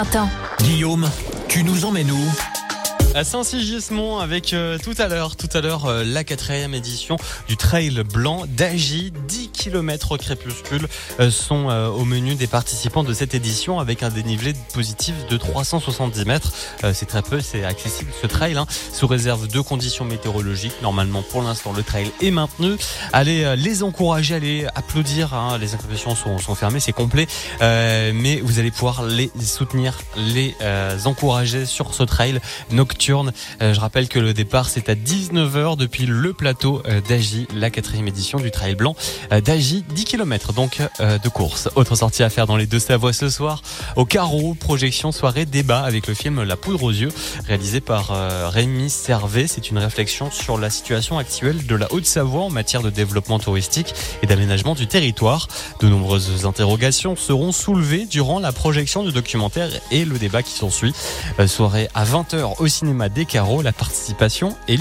Attends. Guillaume, tu nous emmènes où? À Saint-Sigismond avec euh, tout à l'heure, tout à l'heure euh, la quatrième édition du Trail Blanc d'Agi. 10 km au crépuscule euh, sont au menu des participants de cette édition avec un dénivelé positif de 370 mètres. c'est très peu, c'est accessible ce trail hein, sous réserve de conditions météorologiques. Normalement, pour l'instant, le trail est maintenu. Allez les encourager, allez applaudir. Hein. les inscriptions sont, sont fermées, c'est complet, mais vous allez pouvoir les soutenir, les encourager sur ce trail nocturne euh, je rappelle que le départ c'est à 19h depuis le plateau euh, d'Agy, la quatrième édition du Trail Blanc euh, d'Agy, 10 km donc de course. Autre sortie à faire dans les deux Savoies ce soir, au carreau, projection soirée débat avec le film La poudre aux yeux, réalisé par Rémi Servet. C'est une réflexion sur la situation actuelle de la Haute-Savoie en matière de développement touristique et d'aménagement du territoire. De nombreuses interrogations seront soulevées durant la projection du documentaire et le débat qui s'ensuit. Soirée à 20h au cinéma des carreaux. La participation est